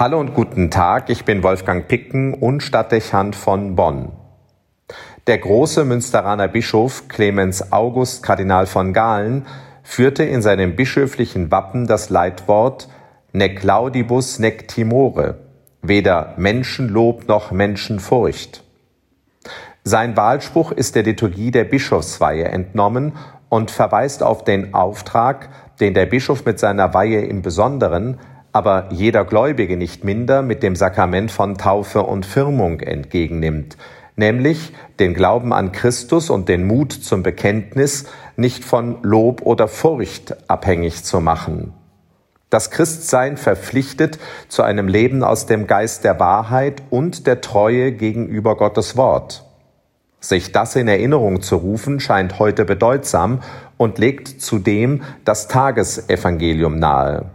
Hallo und guten Tag, ich bin Wolfgang Picken und Stadtdechant von Bonn. Der große Münsteraner Bischof Clemens August Kardinal von Galen führte in seinem bischöflichen Wappen das Leitwort Nec laudibus nec timore, weder Menschenlob noch Menschenfurcht. Sein Wahlspruch ist der Liturgie der Bischofsweihe entnommen und verweist auf den Auftrag, den der Bischof mit seiner Weihe im Besonderen aber jeder Gläubige nicht minder mit dem Sakrament von Taufe und Firmung entgegennimmt, nämlich den Glauben an Christus und den Mut zum Bekenntnis nicht von Lob oder Furcht abhängig zu machen. Das Christsein verpflichtet zu einem Leben aus dem Geist der Wahrheit und der Treue gegenüber Gottes Wort. Sich das in Erinnerung zu rufen, scheint heute bedeutsam und legt zudem das Tagesevangelium nahe.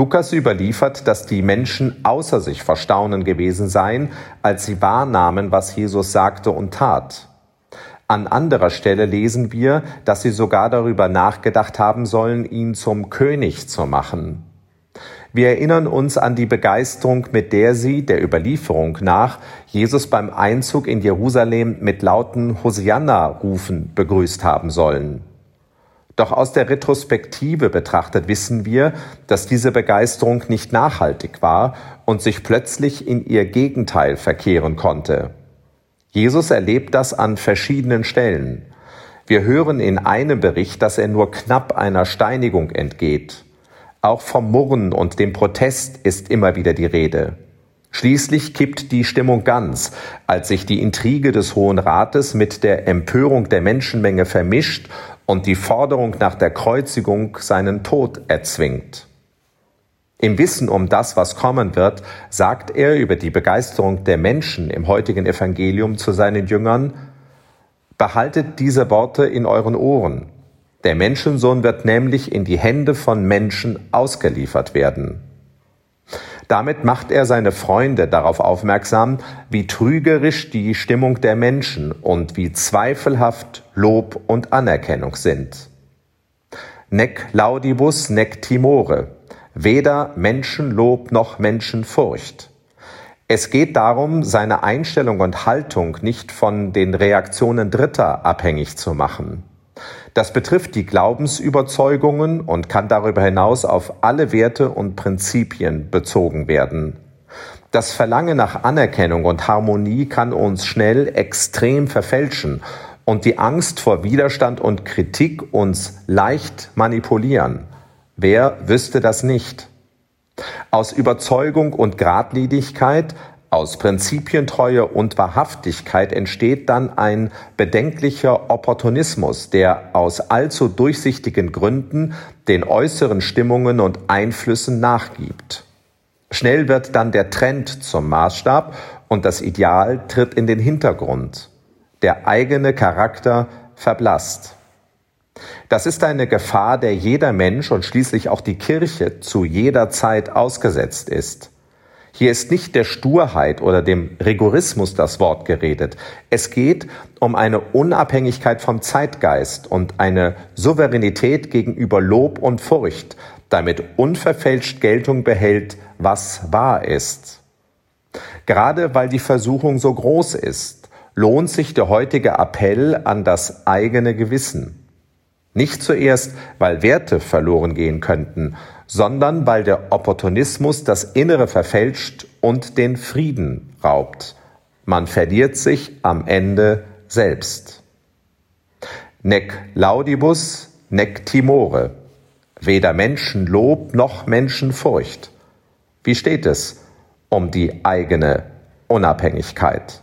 Lukas überliefert, dass die Menschen außer sich vor Staunen gewesen seien, als sie wahrnahmen, was Jesus sagte und tat. An anderer Stelle lesen wir, dass sie sogar darüber nachgedacht haben sollen, ihn zum König zu machen. Wir erinnern uns an die Begeisterung, mit der sie, der Überlieferung nach, Jesus beim Einzug in Jerusalem mit lauten Hosianna-Rufen begrüßt haben sollen. Doch aus der Retrospektive betrachtet wissen wir, dass diese Begeisterung nicht nachhaltig war und sich plötzlich in ihr Gegenteil verkehren konnte. Jesus erlebt das an verschiedenen Stellen. Wir hören in einem Bericht, dass er nur knapp einer Steinigung entgeht. Auch vom Murren und dem Protest ist immer wieder die Rede. Schließlich kippt die Stimmung ganz, als sich die Intrige des Hohen Rates mit der Empörung der Menschenmenge vermischt und die Forderung nach der Kreuzigung seinen Tod erzwingt. Im Wissen um das, was kommen wird, sagt er über die Begeisterung der Menschen im heutigen Evangelium zu seinen Jüngern, Behaltet diese Worte in euren Ohren. Der Menschensohn wird nämlich in die Hände von Menschen ausgeliefert werden. Damit macht er seine Freunde darauf aufmerksam, wie trügerisch die Stimmung der Menschen und wie zweifelhaft Lob und Anerkennung sind. Nec laudibus nec timore, weder Menschenlob noch Menschenfurcht. Es geht darum, seine Einstellung und Haltung nicht von den Reaktionen Dritter abhängig zu machen. Das betrifft die Glaubensüberzeugungen und kann darüber hinaus auf alle Werte und Prinzipien bezogen werden. Das Verlangen nach Anerkennung und Harmonie kann uns schnell extrem verfälschen und die Angst vor Widerstand und Kritik uns leicht manipulieren. Wer wüsste das nicht? Aus Überzeugung und Gradlinigkeit aus Prinzipientreue und Wahrhaftigkeit entsteht dann ein bedenklicher Opportunismus, der aus allzu durchsichtigen Gründen den äußeren Stimmungen und Einflüssen nachgibt. Schnell wird dann der Trend zum Maßstab und das Ideal tritt in den Hintergrund. Der eigene Charakter verblasst. Das ist eine Gefahr, der jeder Mensch und schließlich auch die Kirche zu jeder Zeit ausgesetzt ist. Hier ist nicht der Sturheit oder dem Rigorismus das Wort geredet. Es geht um eine Unabhängigkeit vom Zeitgeist und eine Souveränität gegenüber Lob und Furcht, damit unverfälscht Geltung behält, was wahr ist. Gerade weil die Versuchung so groß ist, lohnt sich der heutige Appell an das eigene Gewissen. Nicht zuerst, weil Werte verloren gehen könnten, sondern weil der Opportunismus das Innere verfälscht und den Frieden raubt. Man verliert sich am Ende selbst. Nec laudibus, nec timore. Weder Menschenlob noch Menschenfurcht. Wie steht es um die eigene Unabhängigkeit?